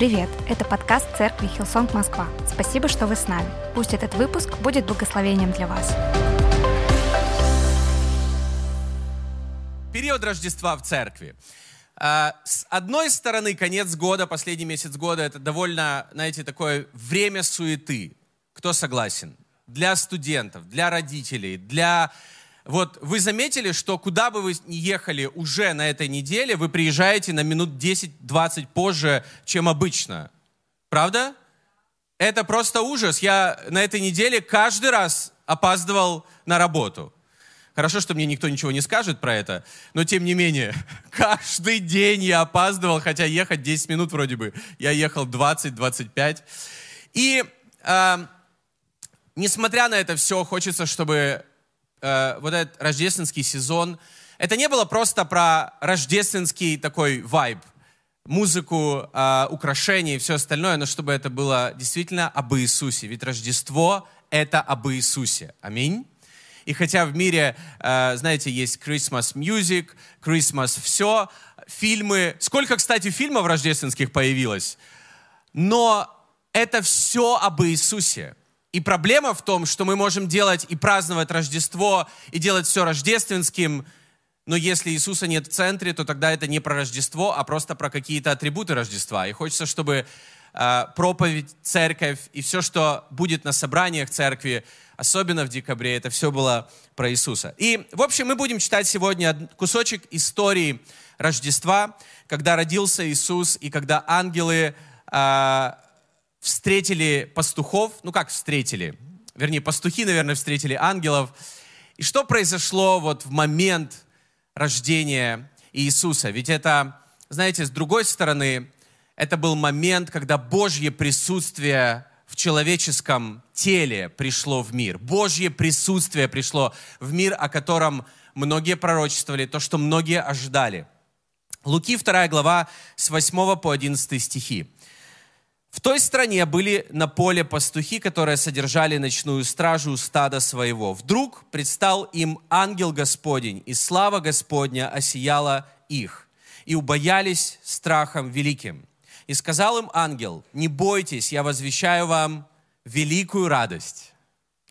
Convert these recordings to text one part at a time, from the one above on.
Привет! Это подкаст церкви Хилсонг Москва. Спасибо, что вы с нами. Пусть этот выпуск будет благословением для вас. Период Рождества в церкви. А, с одной стороны, конец года, последний месяц года, это довольно, знаете, такое время суеты. Кто согласен? Для студентов, для родителей, для вот вы заметили, что куда бы вы ни ехали уже на этой неделе, вы приезжаете на минут 10-20 позже, чем обычно. Правда? Это просто ужас. Я на этой неделе каждый раз опаздывал на работу. Хорошо, что мне никто ничего не скажет про это, но тем не менее, каждый день я опаздывал, хотя ехать 10 минут вроде бы. Я ехал 20-25. И э, несмотря на это все, хочется, чтобы э, вот этот рождественский сезон, это не было просто про рождественский такой вайб, музыку, э, украшения и все остальное, но чтобы это было действительно об Иисусе. Ведь Рождество — это об Иисусе. Аминь. И хотя в мире, э, знаете, есть Christmas music, Christmas все, фильмы... Сколько, кстати, фильмов рождественских появилось? Но это все об Иисусе. И проблема в том, что мы можем делать и праздновать Рождество, и делать все рождественским, но если Иисуса нет в центре, то тогда это не про Рождество, а просто про какие-то атрибуты Рождества. И хочется, чтобы э, проповедь, церковь и все, что будет на собраниях церкви, особенно в декабре, это все было про Иисуса. И, в общем, мы будем читать сегодня кусочек истории Рождества, когда родился Иисус и когда ангелы э, встретили пастухов, ну как встретили, вернее, пастухи, наверное, встретили ангелов. И что произошло вот в момент рождения Иисуса? Ведь это, знаете, с другой стороны, это был момент, когда Божье присутствие в человеческом теле пришло в мир. Божье присутствие пришло в мир, о котором многие пророчествовали, то, что многие ожидали. Луки 2 глава с 8 по 11 стихи. В той стране были на поле пастухи, которые содержали ночную стражу стада своего. Вдруг предстал им ангел Господень, и слава Господня осияла их, и убоялись страхом великим. И сказал им ангел, не бойтесь, я возвещаю вам великую радость.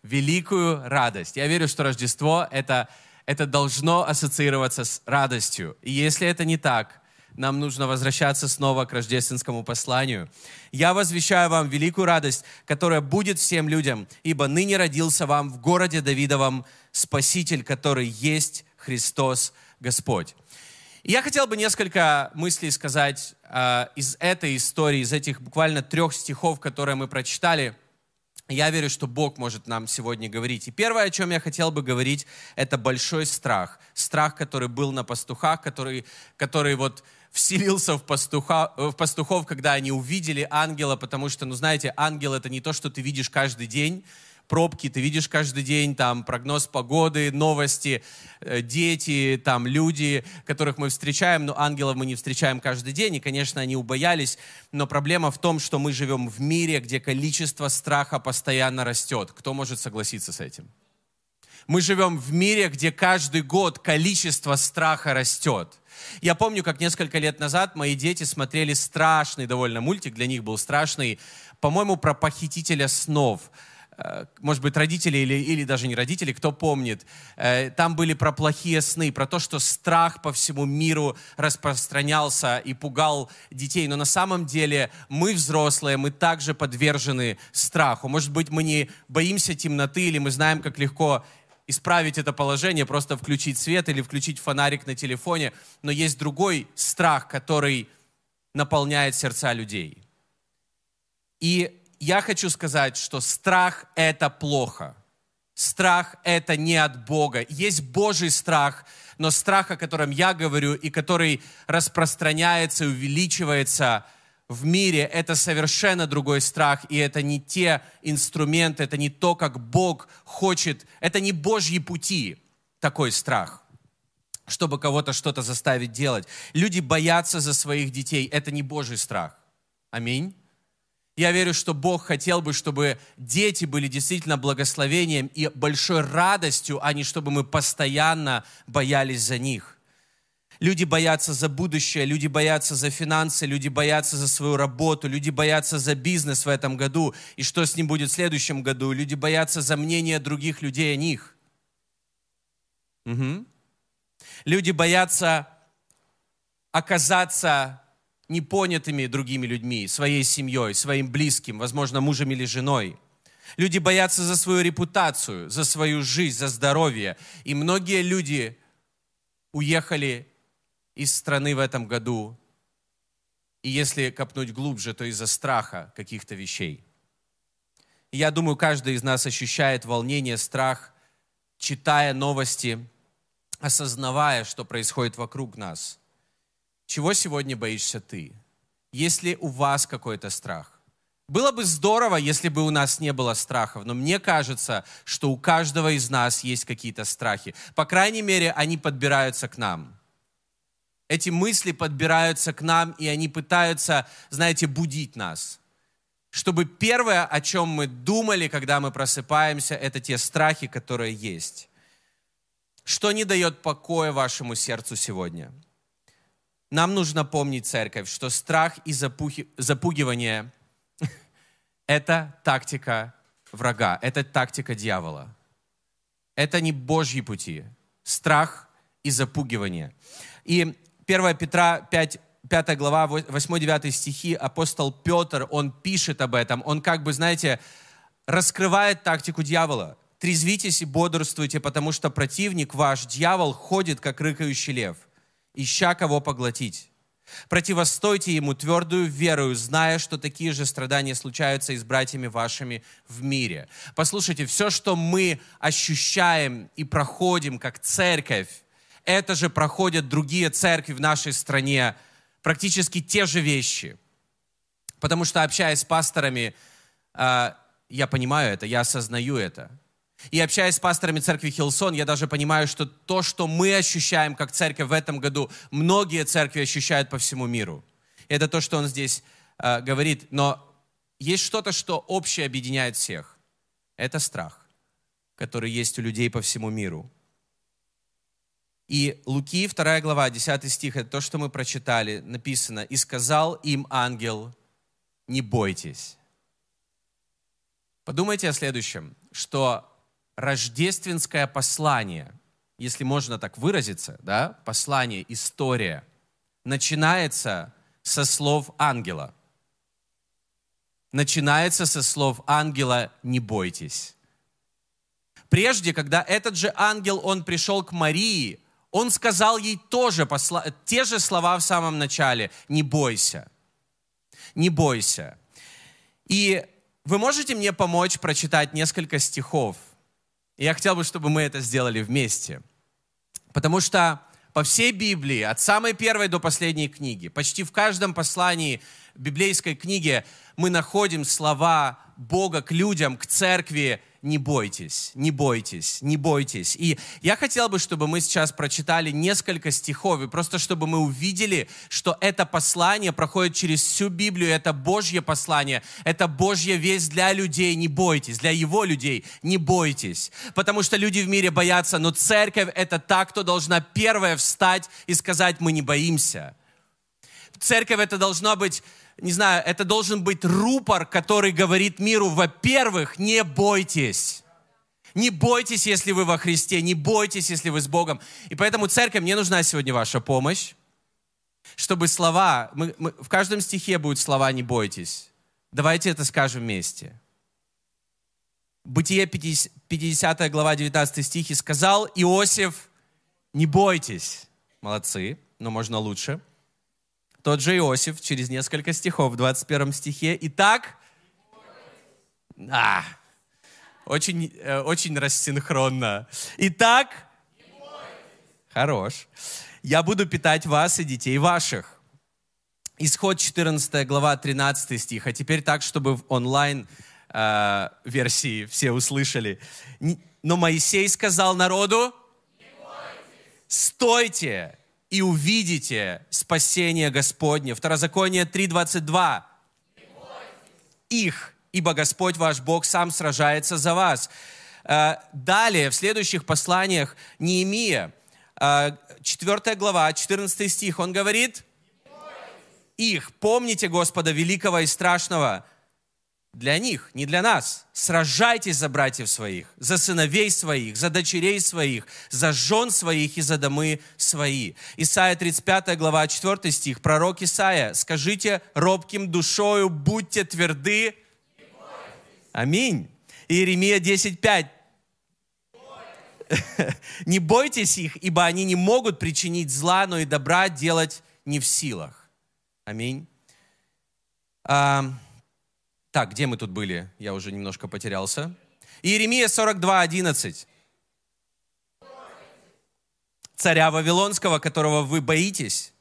Великую радость. Я верю, что Рождество это, это должно ассоциироваться с радостью. И если это не так, нам нужно возвращаться снова к рождественскому посланию. «Я возвещаю вам великую радость, которая будет всем людям, ибо ныне родился вам в городе Давидовом Спаситель, который есть Христос Господь». Я хотел бы несколько мыслей сказать э, из этой истории, из этих буквально трех стихов, которые мы прочитали. Я верю, что Бог может нам сегодня говорить. И первое, о чем я хотел бы говорить, это большой страх. Страх, который был на пастухах, который, который вот вселился в, пастуха, в пастухов, когда они увидели ангела, потому что, ну знаете, ангел это не то, что ты видишь каждый день, пробки ты видишь каждый день, там прогноз погоды, новости, э, дети, там люди, которых мы встречаем, но ангелов мы не встречаем каждый день, и, конечно, они убоялись, но проблема в том, что мы живем в мире, где количество страха постоянно растет. Кто может согласиться с этим? Мы живем в мире, где каждый год количество страха растет. Я помню, как несколько лет назад мои дети смотрели страшный довольно мультик, для них был страшный, по-моему, про похитителя снов э, может быть, родители или, или даже не родители, кто помнит, э, там были про плохие сны, про то, что страх по всему миру распространялся и пугал детей. Но на самом деле мы, взрослые, мы также подвержены страху. Может быть, мы не боимся темноты или мы знаем, как легко исправить это положение, просто включить свет или включить фонарик на телефоне. Но есть другой страх, который наполняет сердца людей. И я хочу сказать, что страх – это плохо. Страх – это не от Бога. Есть Божий страх, но страх, о котором я говорю, и который распространяется и увеличивается – в мире, это совершенно другой страх, и это не те инструменты, это не то, как Бог хочет, это не Божьи пути, такой страх, чтобы кого-то что-то заставить делать. Люди боятся за своих детей, это не Божий страх. Аминь. Я верю, что Бог хотел бы, чтобы дети были действительно благословением и большой радостью, а не чтобы мы постоянно боялись за них. Люди боятся за будущее, люди боятся за финансы, люди боятся за свою работу, люди боятся за бизнес в этом году и что с ним будет в следующем году. Люди боятся за мнение других людей о них. Угу. Люди боятся оказаться непонятыми другими людьми, своей семьей, своим близким, возможно, мужем или женой. Люди боятся за свою репутацию, за свою жизнь, за здоровье. И многие люди уехали из страны в этом году. И если копнуть глубже, то из-за страха каких-то вещей. Я думаю, каждый из нас ощущает волнение, страх, читая новости, осознавая, что происходит вокруг нас. Чего сегодня боишься ты? Есть ли у вас какой-то страх? Было бы здорово, если бы у нас не было страхов, но мне кажется, что у каждого из нас есть какие-то страхи. По крайней мере, они подбираются к нам. Эти мысли подбираются к нам, и они пытаются, знаете, будить нас. Чтобы первое, о чем мы думали, когда мы просыпаемся, это те страхи, которые есть. Что не дает покоя вашему сердцу сегодня? Нам нужно помнить, церковь, что страх и запухи, запугивание – это тактика врага, это тактика дьявола. Это не Божьи пути. Страх и запугивание. И 1 Петра 5, 5 глава, 8-9 стихи, апостол Петр, он пишет об этом. Он как бы, знаете, раскрывает тактику дьявола. «Трезвитесь и бодрствуйте, потому что противник ваш, дьявол, ходит, как рыкающий лев, ища кого поглотить. Противостойте ему твердую верою, зная, что такие же страдания случаются и с братьями вашими в мире». Послушайте, все, что мы ощущаем и проходим как церковь, это же проходят другие церкви в нашей стране, практически те же вещи. Потому что, общаясь с пасторами, а, я понимаю это, я осознаю это. И общаясь с пасторами церкви Хилсон, я даже понимаю, что то, что мы ощущаем как церковь в этом году, многие церкви ощущают по всему миру. Это то, что он здесь э, говорит. Но есть что-то, что общее объединяет всех. Это страх, который есть у людей по всему миру. И Луки, 2 глава, 10 стих, это то, что мы прочитали, написано, «И сказал им ангел, не бойтесь». Подумайте о следующем, что рождественское послание, если можно так выразиться, да, послание, история, начинается со слов ангела. Начинается со слов ангела «не бойтесь». Прежде, когда этот же ангел, он пришел к Марии, он сказал ей тоже посла... те же слова в самом начале. Не бойся. Не бойся. И вы можете мне помочь прочитать несколько стихов? Я хотел бы, чтобы мы это сделали вместе. Потому что по всей Библии, от самой первой до последней книги, почти в каждом послании библейской книге мы находим слова Бога к людям, к церкви, не бойтесь, не бойтесь, не бойтесь. И я хотел бы, чтобы мы сейчас прочитали несколько стихов, и просто чтобы мы увидели, что это послание проходит через всю Библию, это Божье послание, это Божья весть для людей, не бойтесь, для Его людей, не бойтесь. Потому что люди в мире боятся, но церковь это та, кто должна первая встать и сказать, мы не боимся. Церковь это должна быть не знаю, это должен быть рупор, который говорит миру, во-первых, не бойтесь. Не бойтесь, если вы во Христе, не бойтесь, если вы с Богом. И поэтому, церковь, мне нужна сегодня ваша помощь, чтобы слова, мы, мы, в каждом стихе будут слова «не бойтесь». Давайте это скажем вместе. Бытие 50, 50 глава 19 стихи сказал Иосиф, не бойтесь. Молодцы, но можно лучше. Тот же Иосиф через несколько стихов в 21 стихе. Итак, а, очень, э, очень рассинхронно. Итак, хорош. Я буду питать вас и детей ваших. Исход 14 глава 13 стих. А теперь так, чтобы в онлайн э, версии все услышали. Но Моисей сказал народу, стойте и увидите спасение Господне. Второзаконие 3.22. Их, ибо Господь ваш Бог сам сражается за вас. Э, далее, в следующих посланиях Неемия, 4 глава, 14 стих, он говорит, их, помните Господа великого и страшного, для них, не для нас. Сражайтесь за братьев своих, за сыновей своих, за дочерей своих, за жен своих и за домы свои. Исайя 35 глава 4 стих. Пророк Исаия, скажите робким душою, будьте тверды. Аминь. Иеремия 10.5. Не бойтесь их, ибо они не могут причинить зла, но и добра делать не в силах. Аминь. Так, где мы тут были? Я уже немножко потерялся. Иеремия 42, 11. Царя Вавилонского, которого вы боитесь.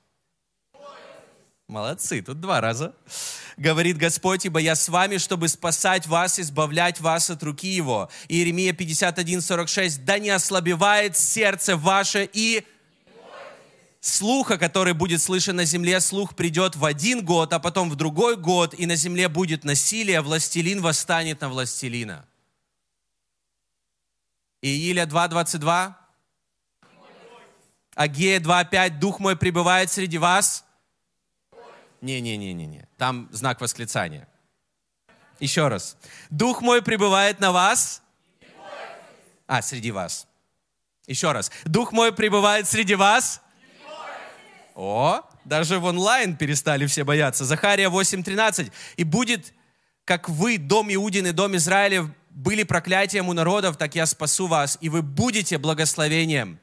Молодцы, тут два раза. Говорит Господь, ибо я с вами, чтобы спасать вас, избавлять вас от руки его. Иеремия 51, 46. Да не ослабевает сердце ваше и слуха, который будет слышен на земле, слух придет в один год, а потом в другой год, и на земле будет насилие, властелин восстанет на властелина. Ииля 2.22. Агея 2.5. Дух мой пребывает среди вас. Не-не-не-не-не. Там знак восклицания. Еще раз. Дух мой пребывает на вас. А, среди вас. Еще раз. Дух мой пребывает среди вас. О, даже в онлайн перестали все бояться. Захария 8.13. «И будет, как вы, дом Иудин и дом Израилев, были проклятием у народов, так я спасу вас, и вы будете благословением.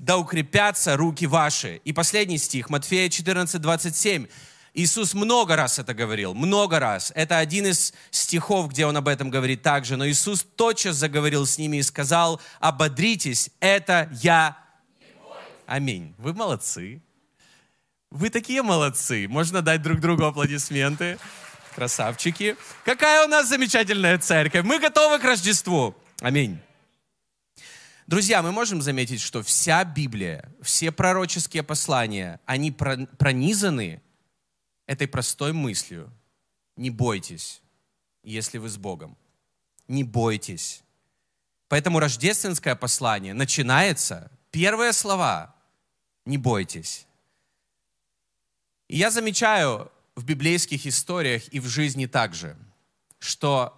Да укрепятся руки ваши». И последний стих, Матфея 14.27. Иисус много раз это говорил, много раз. Это один из стихов, где Он об этом говорит также. Но Иисус тотчас заговорил с ними и сказал, ободритесь, это я Аминь. Вы молодцы. Вы такие молодцы. Можно дать друг другу аплодисменты. Красавчики. Какая у нас замечательная церковь. Мы готовы к Рождеству. Аминь. Друзья, мы можем заметить, что вся Библия, все пророческие послания, они пронизаны этой простой мыслью. Не бойтесь, если вы с Богом. Не бойтесь. Поэтому рождественское послание начинается, первые слова не бойтесь. И я замечаю в библейских историях и в жизни также, что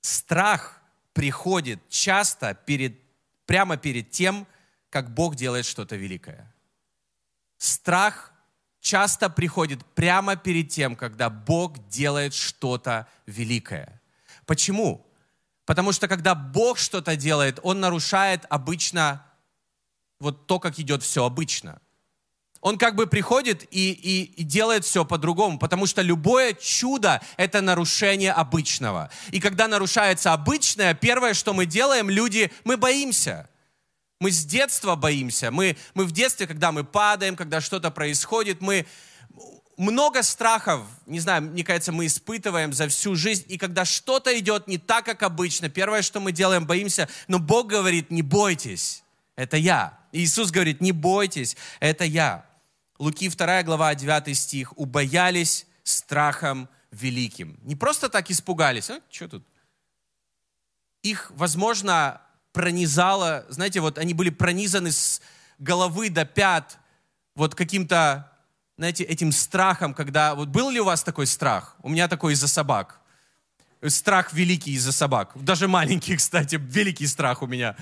страх приходит часто перед, прямо перед тем, как Бог делает что-то великое. Страх часто приходит прямо перед тем, когда Бог делает что-то великое. Почему? Потому что когда Бог что-то делает, Он нарушает обычно вот то, как идет все обычно – он как бы приходит и, и, и делает все по-другому, потому что любое чудо – это нарушение обычного. И когда нарушается обычное, первое, что мы делаем, люди, мы боимся. Мы с детства боимся. Мы, мы в детстве, когда мы падаем, когда что-то происходит, мы много страхов, не знаю, мне кажется, мы испытываем за всю жизнь. И когда что-то идет не так, как обычно, первое, что мы делаем, боимся. Но Бог говорит, не бойтесь, это я. Иисус говорит, не бойтесь, это я. Луки 2 глава 9 стих, убоялись страхом великим. Не просто так испугались, а что тут? Их, возможно, пронизало, знаете, вот они были пронизаны с головы до пят вот каким-то, знаете, этим страхом, когда, вот был ли у вас такой страх? У меня такой из-за собак. Страх великий из-за собак. Даже маленький, кстати, великий страх у меня.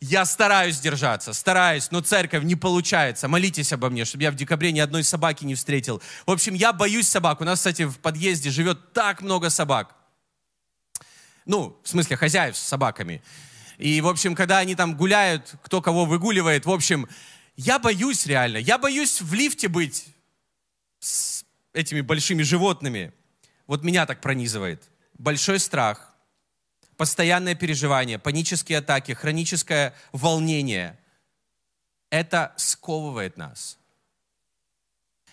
Я стараюсь держаться, стараюсь, но церковь не получается. Молитесь обо мне, чтобы я в декабре ни одной собаки не встретил. В общем, я боюсь собак. У нас, кстати, в подъезде живет так много собак. Ну, в смысле, хозяев с собаками. И, в общем, когда они там гуляют, кто кого выгуливает, в общем, я боюсь реально. Я боюсь в лифте быть с этими большими животными. Вот меня так пронизывает. Большой страх – постоянное переживание, панические атаки, хроническое волнение, это сковывает нас.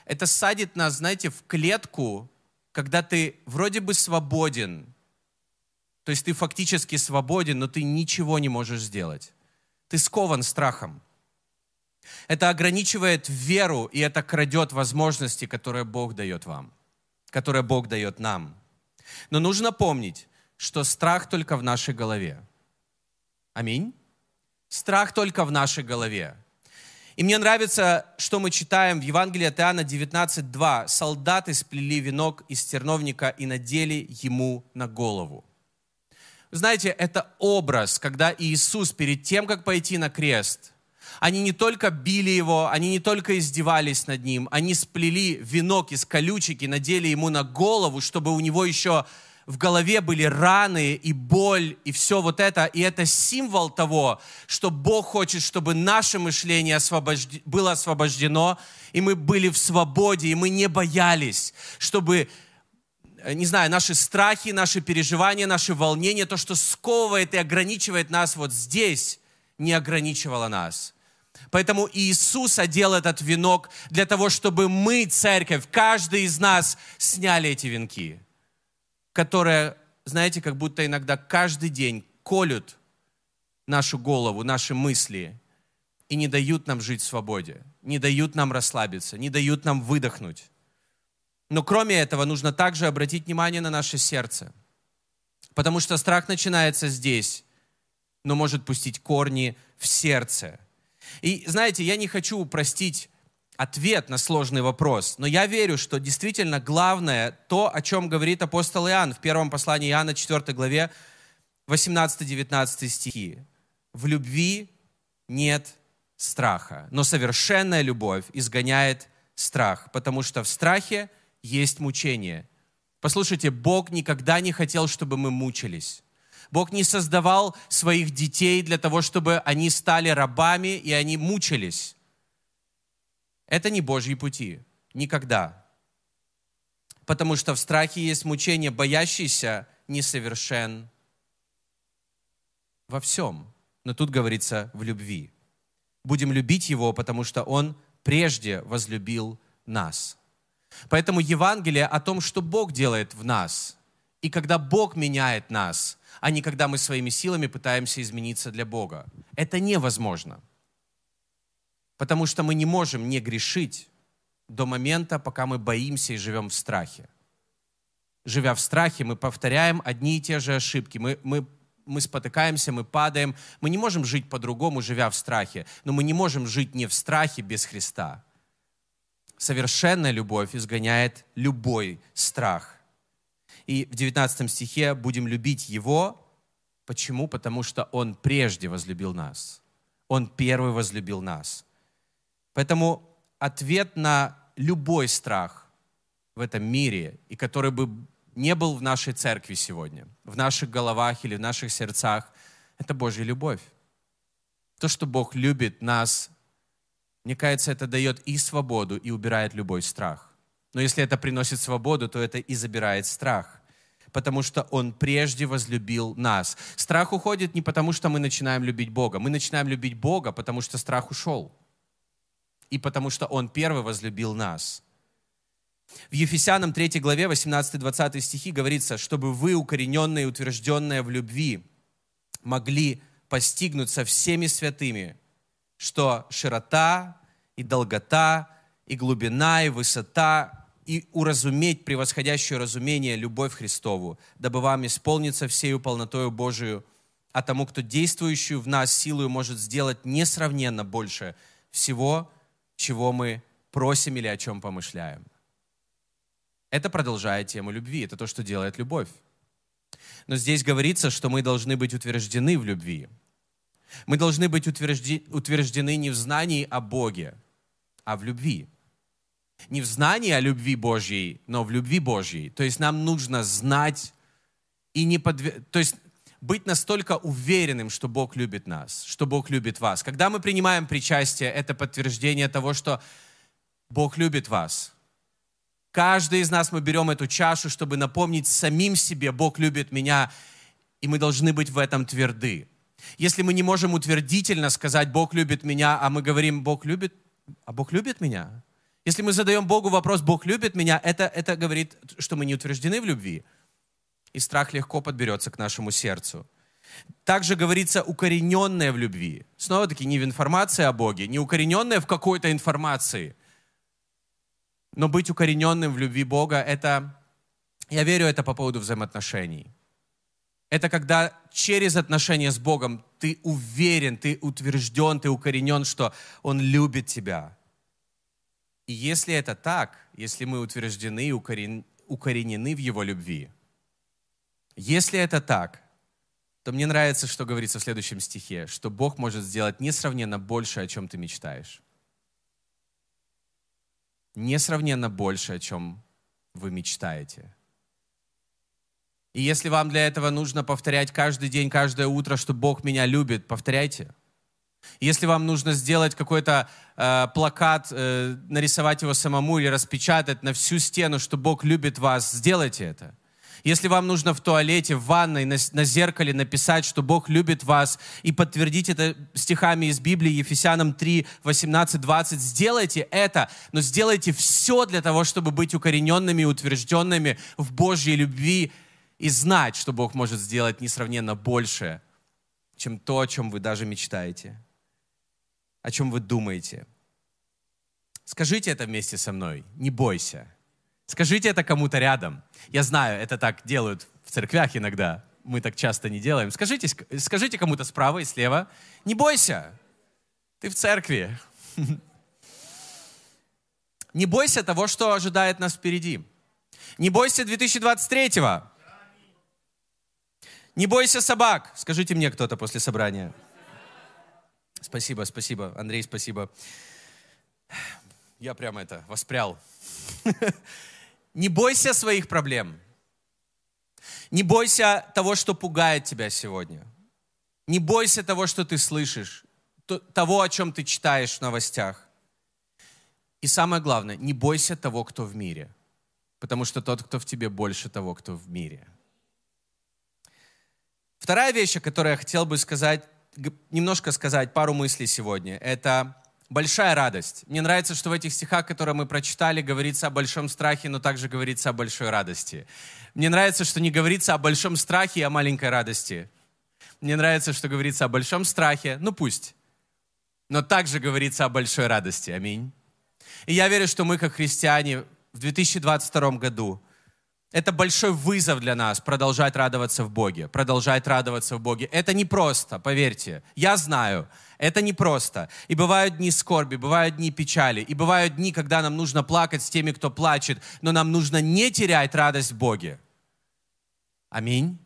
Это садит нас, знаете, в клетку, когда ты вроде бы свободен, то есть ты фактически свободен, но ты ничего не можешь сделать. Ты скован страхом. Это ограничивает веру, и это крадет возможности, которые Бог дает вам, которые Бог дает нам. Но нужно помнить, что страх только в нашей голове. Аминь. Страх только в нашей голове. И мне нравится, что мы читаем в Евангелии от Иоанна 19.2. «Солдаты сплели венок из терновника и надели ему на голову». Знаете, это образ, когда Иисус перед тем, как пойти на крест, они не только били его, они не только издевались над ним, они сплели венок из колючек и надели ему на голову, чтобы у него еще в голове были раны и боль, и все вот это. И это символ того, что Бог хочет, чтобы наше мышление освобожд... было освобождено, и мы были в свободе, и мы не боялись, чтобы не знаю, наши страхи, наши переживания, наши волнения, то, что сковывает и ограничивает нас вот здесь, не ограничивало нас. Поэтому Иисус одел этот венок для того, чтобы мы, церковь, каждый из нас сняли эти венки которые, знаете, как будто иногда каждый день колют нашу голову, наши мысли и не дают нам жить в свободе, не дают нам расслабиться, не дают нам выдохнуть. Но кроме этого нужно также обратить внимание на наше сердце, потому что страх начинается здесь, но может пустить корни в сердце. И знаете, я не хочу упростить ответ на сложный вопрос. Но я верю, что действительно главное то, о чем говорит апостол Иоанн в первом послании Иоанна 4 главе 18-19 стихи. В любви нет страха, но совершенная любовь изгоняет страх, потому что в страхе есть мучение. Послушайте, Бог никогда не хотел, чтобы мы мучились. Бог не создавал своих детей для того, чтобы они стали рабами и они мучились. Это не Божьи пути. Никогда. Потому что в страхе есть мучение, боящийся несовершен во всем. Но тут говорится в любви. Будем любить Его, потому что Он прежде возлюбил нас. Поэтому Евангелие о том, что Бог делает в нас, и когда Бог меняет нас, а не когда мы своими силами пытаемся измениться для Бога. Это невозможно. Потому что мы не можем не грешить до момента, пока мы боимся и живем в страхе. Живя в страхе, мы повторяем одни и те же ошибки. Мы, мы, мы спотыкаемся, мы падаем. Мы не можем жить по-другому, живя в страхе. Но мы не можем жить не в страхе без Христа. Совершенная любовь изгоняет любой страх. И в 19 стихе будем любить Его. Почему? Потому что Он прежде возлюбил нас. Он первый возлюбил нас. Поэтому ответ на любой страх в этом мире, и который бы не был в нашей церкви сегодня, в наших головах или в наших сердцах, это Божья любовь. То, что Бог любит нас, мне кажется, это дает и свободу, и убирает любой страх. Но если это приносит свободу, то это и забирает страх. Потому что Он прежде возлюбил нас. Страх уходит не потому, что мы начинаем любить Бога. Мы начинаем любить Бога, потому что страх ушел и потому что Он первый возлюбил нас. В Ефесянам 3 главе 18-20 стихи говорится, чтобы вы, укорененные и утвержденные в любви, могли постигнуть со всеми святыми, что широта и долгота, и глубина, и высота, и уразуметь превосходящее разумение любовь Христову, дабы вам исполниться всею полнотою Божию, а тому, кто действующую в нас силою может сделать несравненно больше всего, чего мы просим или о чем помышляем. Это продолжает тему любви. Это то, что делает любовь. Но здесь говорится, что мы должны быть утверждены в любви. Мы должны быть утверждены не в знании о Боге, а в любви. Не в знании о любви Божьей, но в любви Божьей. То есть нам нужно знать и не подвергать... То есть быть настолько уверенным, что Бог любит нас, что Бог любит вас. Когда мы принимаем причастие, это подтверждение того, что Бог любит вас. Каждый из нас мы берем эту чашу, чтобы напомнить самим себе, Бог любит меня, и мы должны быть в этом тверды. Если мы не можем утвердительно сказать, Бог любит меня, а мы говорим, Бог любит, а Бог любит меня. Если мы задаем Богу вопрос, Бог любит меня, это, это говорит, что мы не утверждены в любви и страх легко подберется к нашему сердцу. Также говорится укорененное в любви. Снова-таки не в информации о Боге, не укорененное в какой-то информации. Но быть укорененным в любви Бога, это, я верю, это по поводу взаимоотношений. Это когда через отношения с Богом ты уверен, ты утвержден, ты укоренен, что Он любит тебя. И если это так, если мы утверждены и укорен, укоренены в Его любви, если это так, то мне нравится, что говорится в следующем стихе, что Бог может сделать несравненно больше, о чем ты мечтаешь. Несравненно больше, о чем вы мечтаете. И если вам для этого нужно повторять каждый день, каждое утро, что Бог меня любит, повторяйте. Если вам нужно сделать какой-то э, плакат, э, нарисовать его самому или распечатать на всю стену, что Бог любит вас, сделайте это. Если вам нужно в туалете, в ванной, на, на зеркале написать, что Бог любит вас, и подтвердить это стихами из Библии, Ефесянам 3, 18, 20, сделайте это, но сделайте все для того, чтобы быть укорененными утвержденными в Божьей любви и знать, что Бог может сделать несравненно больше, чем то, о чем вы даже мечтаете, о чем вы думаете. Скажите это вместе со мной, не бойся. Скажите это кому-то рядом. Я знаю, это так делают в церквях иногда. Мы так часто не делаем. Скажите, скажите кому-то справа и слева, не бойся, ты в церкви. Не бойся того, что ожидает нас впереди. Не бойся 2023-го. Не бойся собак. Скажите мне кто-то после собрания. Спасибо, спасибо. Андрей, спасибо. Я прямо это воспрял. Не бойся своих проблем. Не бойся того, что пугает тебя сегодня. Не бойся того, что ты слышишь, того, о чем ты читаешь в новостях. И самое главное, не бойся того, кто в мире. Потому что тот, кто в тебе, больше того, кто в мире. Вторая вещь, о которой я хотел бы сказать, немножко сказать, пару мыслей сегодня, это большая радость. Мне нравится, что в этих стихах, которые мы прочитали, говорится о большом страхе, но также говорится о большой радости. Мне нравится, что не говорится о большом страхе и о маленькой радости. Мне нравится, что говорится о большом страхе, ну пусть, но также говорится о большой радости. Аминь. И я верю, что мы, как христиане, в 2022 году это большой вызов для нас продолжать радоваться в Боге, продолжать радоваться в Боге. Это не просто, поверьте. Я знаю, это не просто. И бывают дни скорби, бывают дни печали, и бывают дни, когда нам нужно плакать с теми, кто плачет, но нам нужно не терять радость в Боге. Аминь.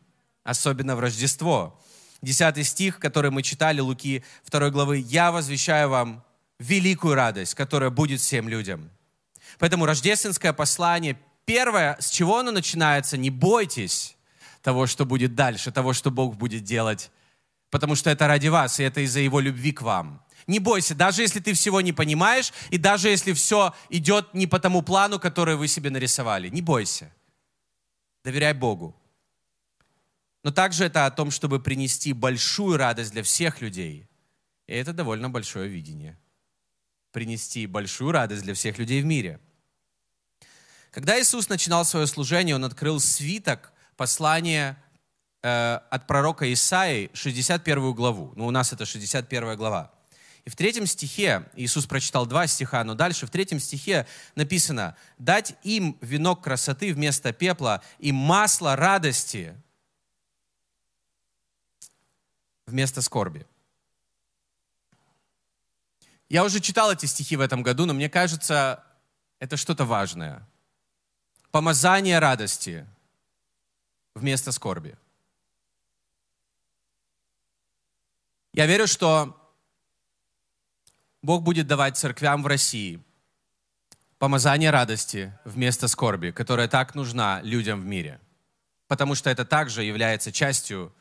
Особенно в Рождество. Десятый стих, который мы читали, Луки 2 главы. «Я возвещаю вам великую радость, которая будет всем людям». Поэтому рождественское послание первое, с чего оно начинается, не бойтесь того, что будет дальше, того, что Бог будет делать, потому что это ради вас, и это из-за Его любви к вам. Не бойся, даже если ты всего не понимаешь, и даже если все идет не по тому плану, который вы себе нарисовали. Не бойся. Доверяй Богу. Но также это о том, чтобы принести большую радость для всех людей. И это довольно большое видение. Принести большую радость для всех людей в мире – когда Иисус начинал свое служение, Он открыл свиток послания э, от пророка Исаии, 61 главу. Ну, у нас это 61 глава. И в третьем стихе, Иисус прочитал два стиха, но дальше в третьем стихе написано, «Дать им венок красоты вместо пепла и масло радости вместо скорби». Я уже читал эти стихи в этом году, но мне кажется, это что-то важное помазание радости вместо скорби. Я верю, что Бог будет давать церквям в России помазание радости вместо скорби, которая так нужна людям в мире. Потому что это также является частью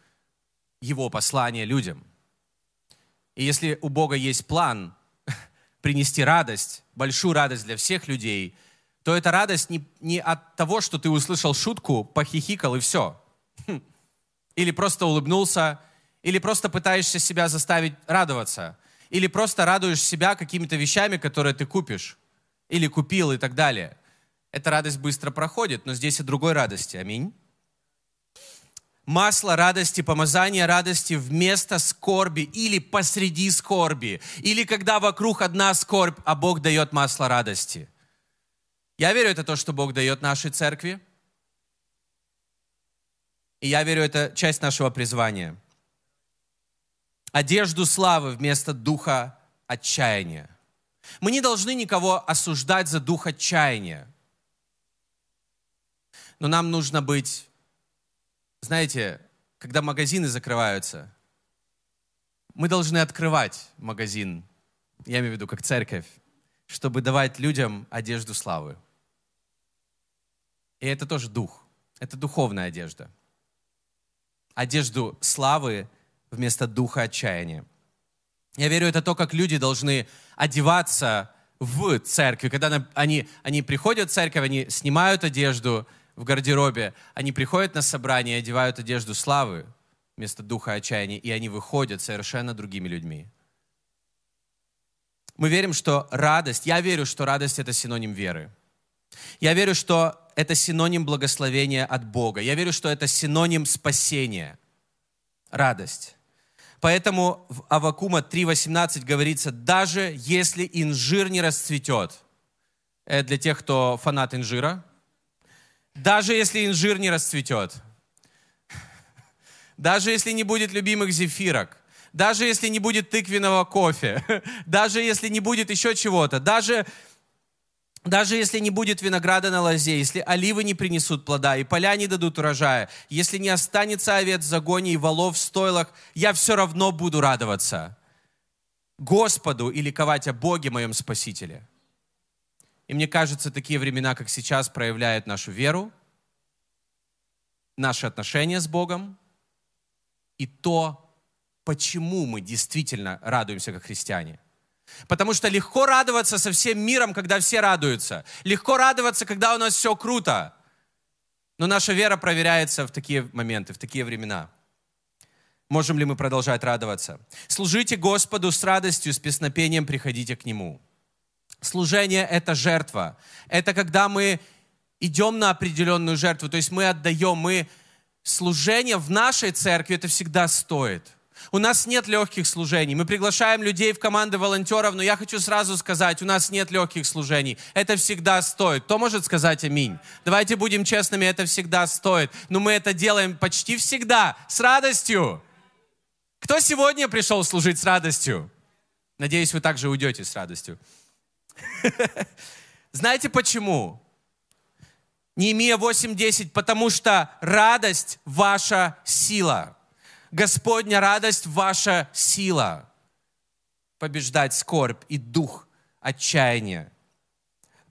Его послания людям. И если у Бога есть план принести радость, большую радость для всех людей – то эта радость не, не от того, что ты услышал шутку, похихикал и все. Хм. Или просто улыбнулся, или просто пытаешься себя заставить радоваться, или просто радуешь себя какими-то вещами, которые ты купишь, или купил и так далее. Эта радость быстро проходит, но здесь и другой радости. Аминь. Масло радости, помазание радости вместо скорби или посреди скорби, или когда вокруг одна скорбь, а Бог дает масло радости – я верю, это то, что Бог дает нашей церкви. И я верю, это часть нашего призвания. Одежду славы вместо духа отчаяния. Мы не должны никого осуждать за дух отчаяния. Но нам нужно быть, знаете, когда магазины закрываются, мы должны открывать магазин, я имею в виду как церковь, чтобы давать людям одежду славы. И это тоже дух, это духовная одежда. Одежду славы вместо духа отчаяния. Я верю, это то, как люди должны одеваться в церкви. Когда они, они приходят в церковь, они снимают одежду в гардеробе, они приходят на собрание, одевают одежду славы вместо духа отчаяния, и они выходят совершенно другими людьми. Мы верим, что радость, я верю, что радость – это синоним веры. Я верю, что это синоним благословения от Бога. Я верю, что это синоним спасения. Радость. Поэтому в Авакума 3.18 говорится, даже если инжир не расцветет, это для тех, кто фанат инжира, даже если инжир не расцветет, даже если не будет любимых зефирок, даже если не будет тыквенного кофе, даже если не будет еще чего-то, даже даже если не будет винограда на лозе, если оливы не принесут плода, и поля не дадут урожая, если не останется овец в загоне и волов в стойлах, я все равно буду радоваться Господу и ликовать о Боге моем Спасителе. И мне кажется, такие времена, как сейчас, проявляют нашу веру, наши отношения с Богом и то, почему мы действительно радуемся как христиане. Потому что легко радоваться со всем миром, когда все радуются. Легко радоваться, когда у нас все круто. Но наша вера проверяется в такие моменты, в такие времена. Можем ли мы продолжать радоваться? Служите Господу с радостью, с песнопением приходите к Нему. Служение – это жертва. Это когда мы идем на определенную жертву, то есть мы отдаем, мы служение в нашей церкви это всегда стоит. У нас нет легких служений. Мы приглашаем людей в команды волонтеров, но я хочу сразу сказать, у нас нет легких служений. Это всегда стоит. Кто может сказать аминь? Давайте будем честными, это всегда стоит. Но мы это делаем почти всегда с радостью. Кто сегодня пришел служить с радостью? Надеюсь, вы также уйдете с радостью. Знаете почему? Неемия 8.10, потому что радость ваша сила. Господня радость ваша сила. Побеждать скорбь и дух отчаяния.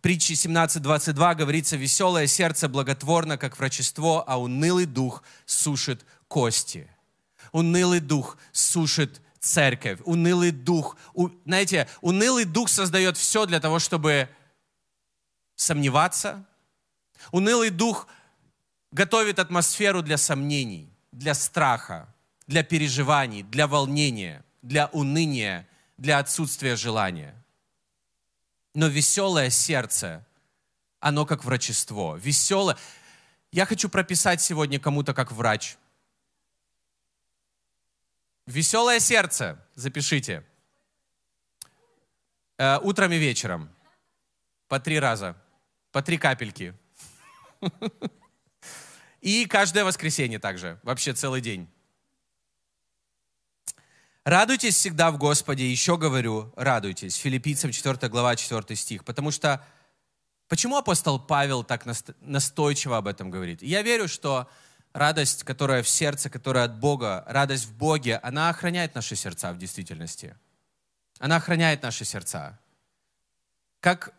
Притчи 17.22 говорится, веселое сердце благотворно, как врачество, а унылый дух сушит кости. Унылый дух сушит церковь. Унылый дух, у, знаете, унылый дух создает все для того, чтобы сомневаться. Унылый дух готовит атмосферу для сомнений, для страха, для переживаний, для волнения, для уныния, для отсутствия желания. Но веселое сердце, оно как врачество. Веселое. Я хочу прописать сегодня кому-то как врач. Веселое сердце, запишите. Э, утром и вечером. По три раза. По три капельки. И каждое воскресенье также. Вообще целый день. Радуйтесь всегда в Господе. Еще говорю, радуйтесь. Филиппийцам 4 глава, 4 стих. Потому что, почему апостол Павел так настойчиво об этом говорит? Я верю, что радость, которая в сердце, которая от Бога, радость в Боге, она охраняет наши сердца в действительности. Она охраняет наши сердца. Как,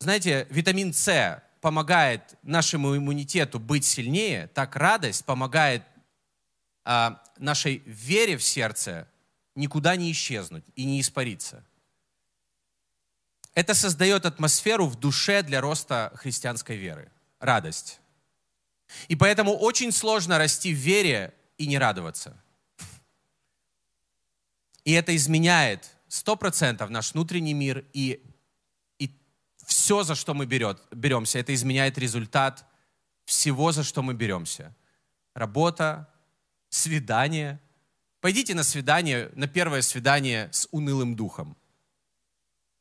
знаете, витамин С помогает нашему иммунитету быть сильнее, так радость помогает а, нашей вере в сердце никуда не исчезнуть и не испариться. Это создает атмосферу в душе для роста христианской веры. Радость. И поэтому очень сложно расти в вере и не радоваться. И это изменяет сто процентов наш внутренний мир и, и все, за что мы берет, беремся, это изменяет результат всего, за что мы беремся. Работа, свидание – Пойдите на свидание, на первое свидание с унылым духом.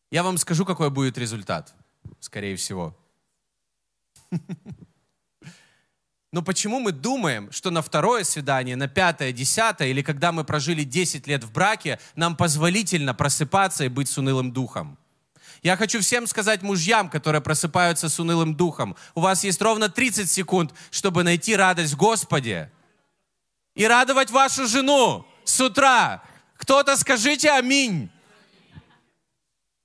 Я вам скажу, какой будет результат, скорее всего. Но почему мы думаем, что на второе свидание, на пятое, десятое, или когда мы прожили 10 лет в браке, нам позволительно просыпаться и быть с унылым духом? Я хочу всем сказать мужьям, которые просыпаются с унылым духом, у вас есть ровно 30 секунд, чтобы найти радость в Господе и радовать вашу жену с утра. Кто-то скажите аминь.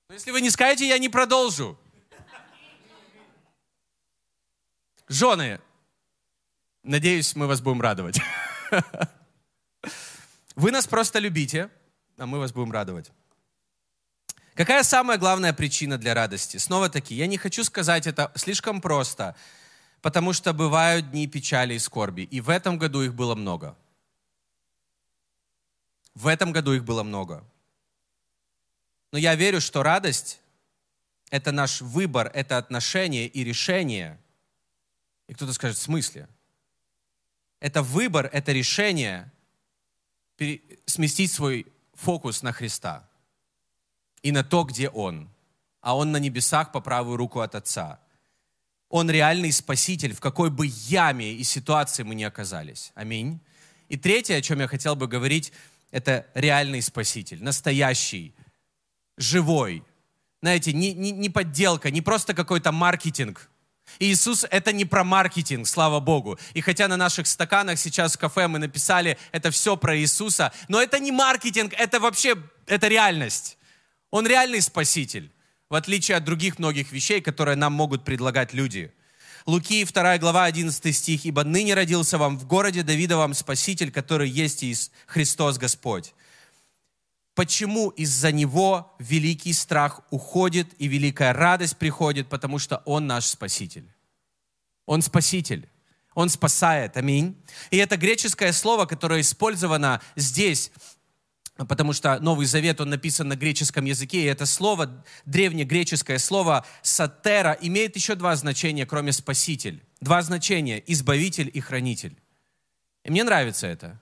Если вы не скажете, я не продолжу. Жены, надеюсь, мы вас будем радовать. Вы нас просто любите, а мы вас будем радовать. Какая самая главная причина для радости? Снова таки, я не хочу сказать это слишком просто, потому что бывают дни печали и скорби, и в этом году их было много. В этом году их было много. Но я верю, что радость – это наш выбор, это отношение и решение. И кто-то скажет, в смысле? Это выбор, это решение сместить свой фокус на Христа и на то, где Он. А Он на небесах по правую руку от Отца. Он реальный Спаситель, в какой бы яме и ситуации мы ни оказались. Аминь. И третье, о чем я хотел бы говорить, это реальный Спаситель, настоящий, живой. Знаете, не, не, не подделка, не просто какой-то маркетинг. Иисус — это не про маркетинг, слава Богу. И хотя на наших стаканах сейчас в кафе мы написали, это все про Иисуса, но это не маркетинг, это вообще, это реальность. Он реальный спаситель, в отличие от других многих вещей, которые нам могут предлагать люди. Луки 2 глава 11 стих. «Ибо ныне родился вам в городе Давида вам Спаситель, который есть Иис Христос Господь». Почему из-за Него великий страх уходит и великая радость приходит? Потому что Он наш Спаситель. Он Спаситель. Он спасает. Аминь. И это греческое слово, которое использовано здесь, потому что Новый Завет, он написан на греческом языке, и это слово, древнегреческое слово «сатера» имеет еще два значения, кроме «спаситель». Два значения – «избавитель» и «хранитель». И мне нравится это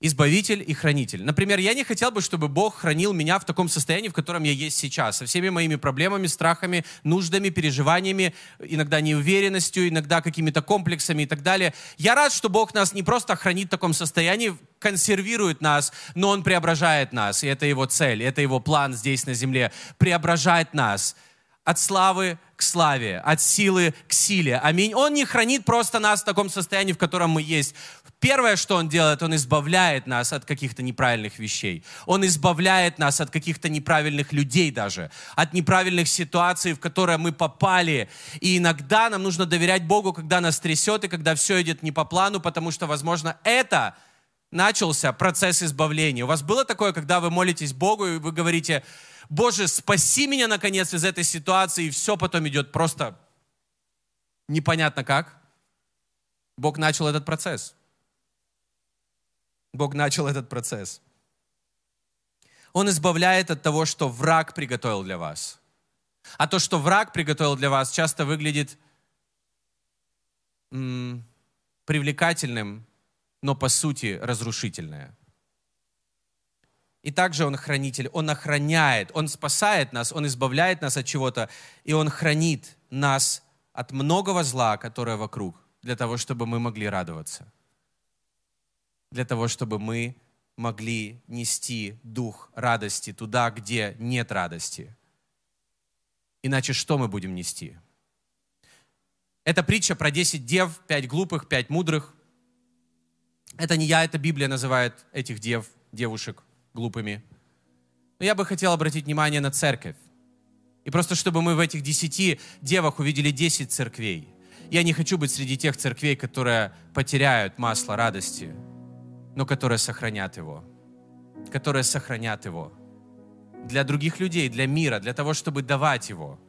избавитель и хранитель. Например, я не хотел бы, чтобы Бог хранил меня в таком состоянии, в котором я есть сейчас, со всеми моими проблемами, страхами, нуждами, переживаниями, иногда неуверенностью, иногда какими-то комплексами и так далее. Я рад, что Бог нас не просто хранит в таком состоянии, консервирует нас, но Он преображает нас, и это Его цель, это Его план здесь на земле, преображать нас от славы к славе, от силы к силе. Аминь. Он не хранит просто нас в таком состоянии, в котором мы есть. Первое, что Он делает, Он избавляет нас от каких-то неправильных вещей. Он избавляет нас от каких-то неправильных людей даже, от неправильных ситуаций, в которые мы попали. И иногда нам нужно доверять Богу, когда нас трясет и когда все идет не по плану, потому что, возможно, это начался процесс избавления. У вас было такое, когда вы молитесь Богу и вы говорите, Боже, спаси меня наконец из этой ситуации, и все потом идет просто непонятно как. Бог начал этот процесс. Бог начал этот процесс. Он избавляет от того, что враг приготовил для вас. А то, что враг приготовил для вас, часто выглядит м- привлекательным, но по сути разрушительное. И также Он хранитель, Он охраняет, Он спасает нас, Он избавляет нас от чего-то, и Он хранит нас от многого зла, которое вокруг, для того, чтобы мы могли радоваться для того, чтобы мы могли нести дух радости туда, где нет радости. Иначе что мы будем нести? Это притча про 10 дев, 5 глупых, 5 мудрых. Это не я, это Библия называет этих дев, девушек глупыми. Но я бы хотел обратить внимание на церковь. И просто чтобы мы в этих десяти девах увидели 10 церквей. Я не хочу быть среди тех церквей, которые потеряют масло радости, но которые сохранят его. Которые сохранят его. Для других людей, для мира, для того, чтобы давать его.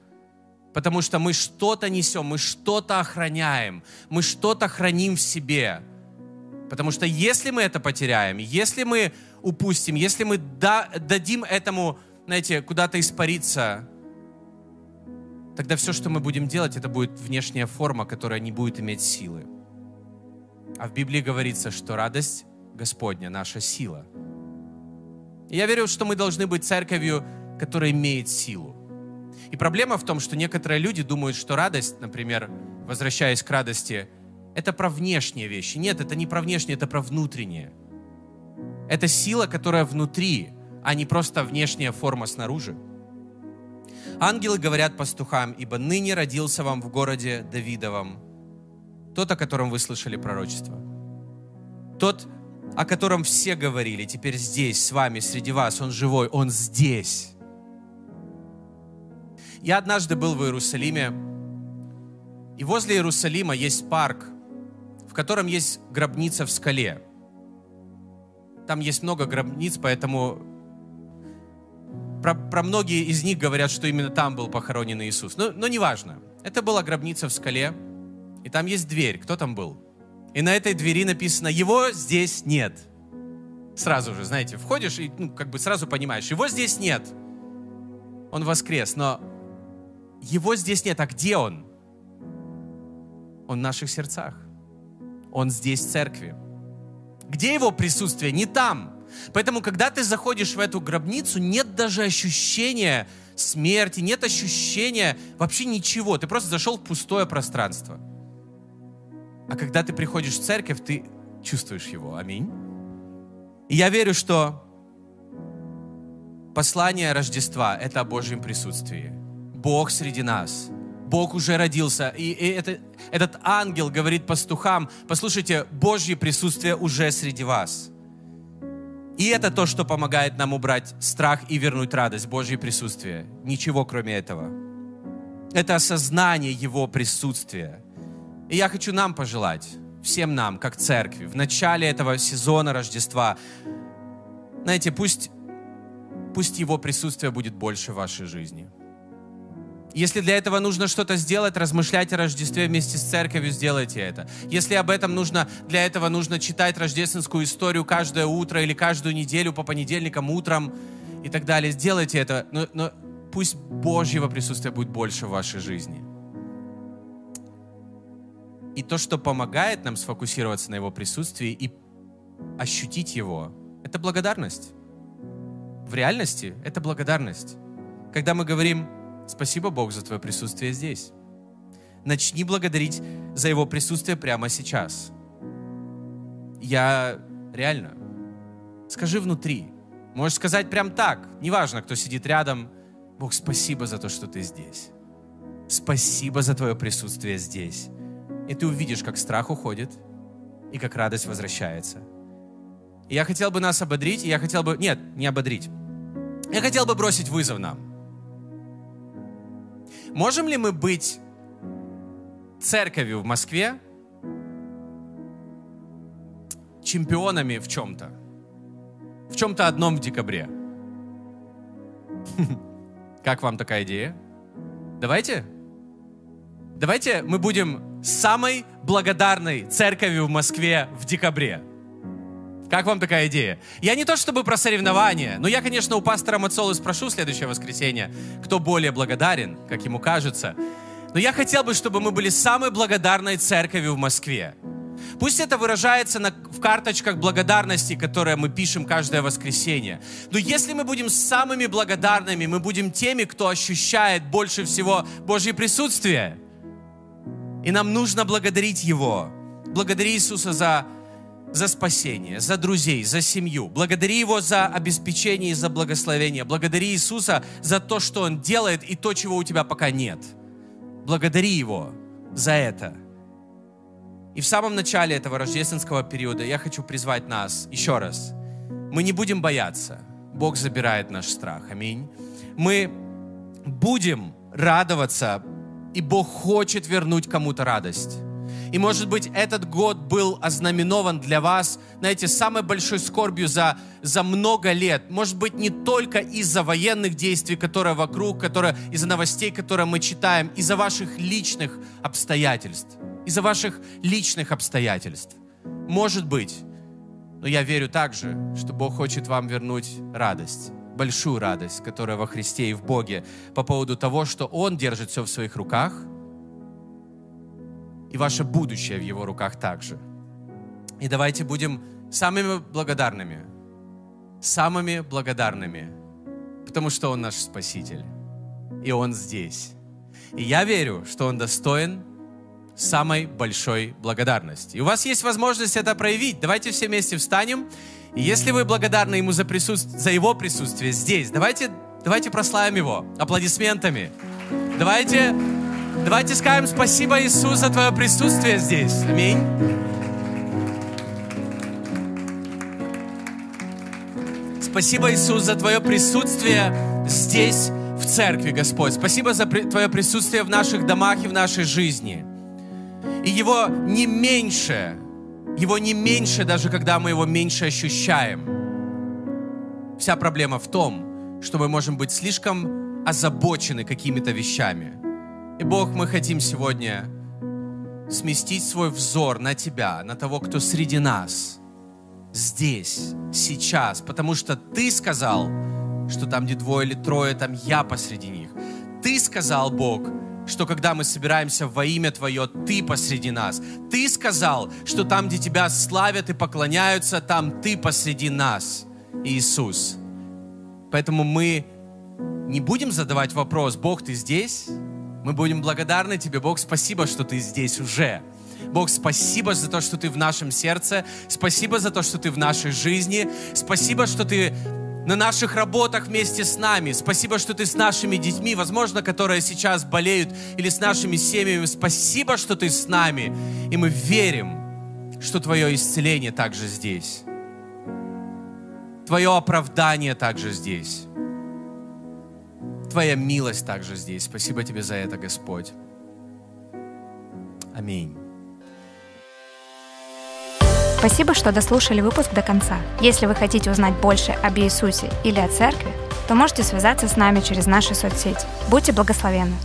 Потому что мы что-то несем, мы что-то охраняем, мы что-то храним в себе. Потому что если мы это потеряем, если мы упустим, если мы да, дадим этому, знаете, куда-то испариться, тогда все, что мы будем делать, это будет внешняя форма, которая не будет иметь силы. А в Библии говорится, что радость Господня, наша сила. И я верю, что мы должны быть церковью, которая имеет силу. И проблема в том, что некоторые люди думают, что радость, например, возвращаясь к радости, это про внешние вещи. Нет, это не про внешние, это про внутренние. Это сила, которая внутри, а не просто внешняя форма снаружи. Ангелы говорят пастухам, ибо ныне родился вам в городе Давидовом тот, о котором вы слышали пророчество. Тот, о котором все говорили, теперь здесь, с вами, среди вас, Он живой, Он здесь. Я однажды был в Иерусалиме, и возле Иерусалима есть парк, в котором есть гробница в скале. Там есть много гробниц, поэтому про, про многие из них говорят, что именно там был похоронен Иисус. Но, но неважно. Это была гробница в скале, и там есть дверь. Кто там был? И на этой двери написано «Его здесь нет». Сразу же, знаете, входишь и ну, как бы сразу понимаешь, его здесь нет. Он воскрес, но его здесь нет. А где он? Он в наших сердцах. Он здесь в церкви. Где его присутствие? Не там. Поэтому, когда ты заходишь в эту гробницу, нет даже ощущения смерти, нет ощущения вообще ничего. Ты просто зашел в пустое пространство. А когда ты приходишь в церковь, ты чувствуешь его. Аминь. И я верю, что послание Рождества — это о Божьем присутствии. Бог среди нас. Бог уже родился. И, и это, этот ангел говорит пастухам, послушайте, Божье присутствие уже среди вас. И это то, что помогает нам убрать страх и вернуть радость, Божье присутствие. Ничего кроме этого. Это осознание Его присутствия. И я хочу нам пожелать, всем нам, как церкви, в начале этого сезона Рождества, знаете, пусть, пусть Его присутствие будет больше в вашей жизни – если для этого нужно что-то сделать, размышлять о Рождестве вместе с церковью, сделайте это. Если об этом нужно, для этого нужно читать рождественскую историю каждое утро или каждую неделю по понедельникам утром и так далее, сделайте это. Но, но пусть Божьего присутствия будет больше в вашей жизни. И то, что помогает нам сфокусироваться на Его присутствии и ощутить Его, это благодарность. В реальности это благодарность. Когда мы говорим, Спасибо, Бог, за Твое присутствие здесь. Начни благодарить за Его присутствие прямо сейчас. Я реально. Скажи внутри. Можешь сказать прям так. Неважно, кто сидит рядом. Бог, спасибо за то, что Ты здесь. Спасибо за Твое присутствие здесь. И ты увидишь, как страх уходит и как радость возвращается. И я хотел бы нас ободрить, и я хотел бы... Нет, не ободрить. Я хотел бы бросить вызов нам. Можем ли мы быть церковью в Москве чемпионами в чем-то? В чем-то одном в декабре. Как вам такая идея? Давайте? Давайте мы будем самой благодарной церковью в Москве в декабре. Как вам такая идея? Я не то чтобы про соревнования, но я, конечно, у пастора Мацолы спрошу в следующее воскресенье, кто более благодарен, как ему кажется. Но я хотел бы, чтобы мы были самой благодарной церковью в Москве. Пусть это выражается на, в карточках благодарности, которые мы пишем каждое воскресенье. Но если мы будем самыми благодарными, мы будем теми, кто ощущает больше всего Божье присутствие. И нам нужно благодарить Его. Благодари Иисуса за за спасение, за друзей, за семью. Благодари Его за обеспечение и за благословение. Благодари Иисуса за то, что Он делает и то, чего у тебя пока нет. Благодари Его за это. И в самом начале этого рождественского периода я хочу призвать нас еще раз. Мы не будем бояться. Бог забирает наш страх. Аминь. Мы будем радоваться, и Бог хочет вернуть кому-то радость. И, может быть, этот год был ознаменован для вас, знаете, самой большой скорбью за, за много лет. Может быть, не только из-за военных действий, которые вокруг, которые, из-за новостей, которые мы читаем, из-за ваших личных обстоятельств. Из-за ваших личных обстоятельств. Может быть. Но я верю также, что Бог хочет вам вернуть радость большую радость, которая во Христе и в Боге по поводу того, что Он держит все в своих руках – и ваше будущее в Его руках также. И давайте будем самыми благодарными, самыми благодарными, потому что Он наш Спаситель, и Он здесь. И я верю, что Он достоин самой большой благодарности. И у вас есть возможность это проявить. Давайте все вместе встанем. И если вы благодарны Ему за, присутств... за Его присутствие здесь, давайте, давайте прославим Его аплодисментами. Давайте, давайте скажем спасибо, Иисус, за Твое присутствие здесь. Аминь. Спасибо, Иисус, за Твое присутствие здесь, в церкви, Господь. Спасибо за Твое присутствие в наших домах и в нашей жизни. И его не меньше, его не меньше, даже когда мы его меньше ощущаем. Вся проблема в том, что мы можем быть слишком озабочены какими-то вещами. И Бог, мы хотим сегодня сместить свой взор на Тебя, на того, кто среди нас, здесь, сейчас, потому что Ты сказал, что там, где двое или трое, там я посреди них. Ты сказал, Бог, что когда мы собираемся во имя Твое, Ты посреди нас. Ты сказал, что там, где Тебя славят и поклоняются, там Ты посреди нас, Иисус. Поэтому мы не будем задавать вопрос, Бог, Ты здесь? Мы будем благодарны Тебе, Бог, спасибо, что Ты здесь уже. Бог, спасибо за то, что Ты в нашем сердце. Спасибо за то, что Ты в нашей жизни. Спасибо, что Ты на наших работах вместе с нами. Спасибо, что ты с нашими детьми, возможно, которые сейчас болеют, или с нашими семьями. Спасибо, что ты с нами. И мы верим, что твое исцеление также здесь. Твое оправдание также здесь. Твоя милость также здесь. Спасибо тебе за это, Господь. Аминь. Спасибо, что дослушали выпуск до конца. Если вы хотите узнать больше об Иисусе или о церкви, то можете связаться с нами через наши соцсети. Будьте благословенны!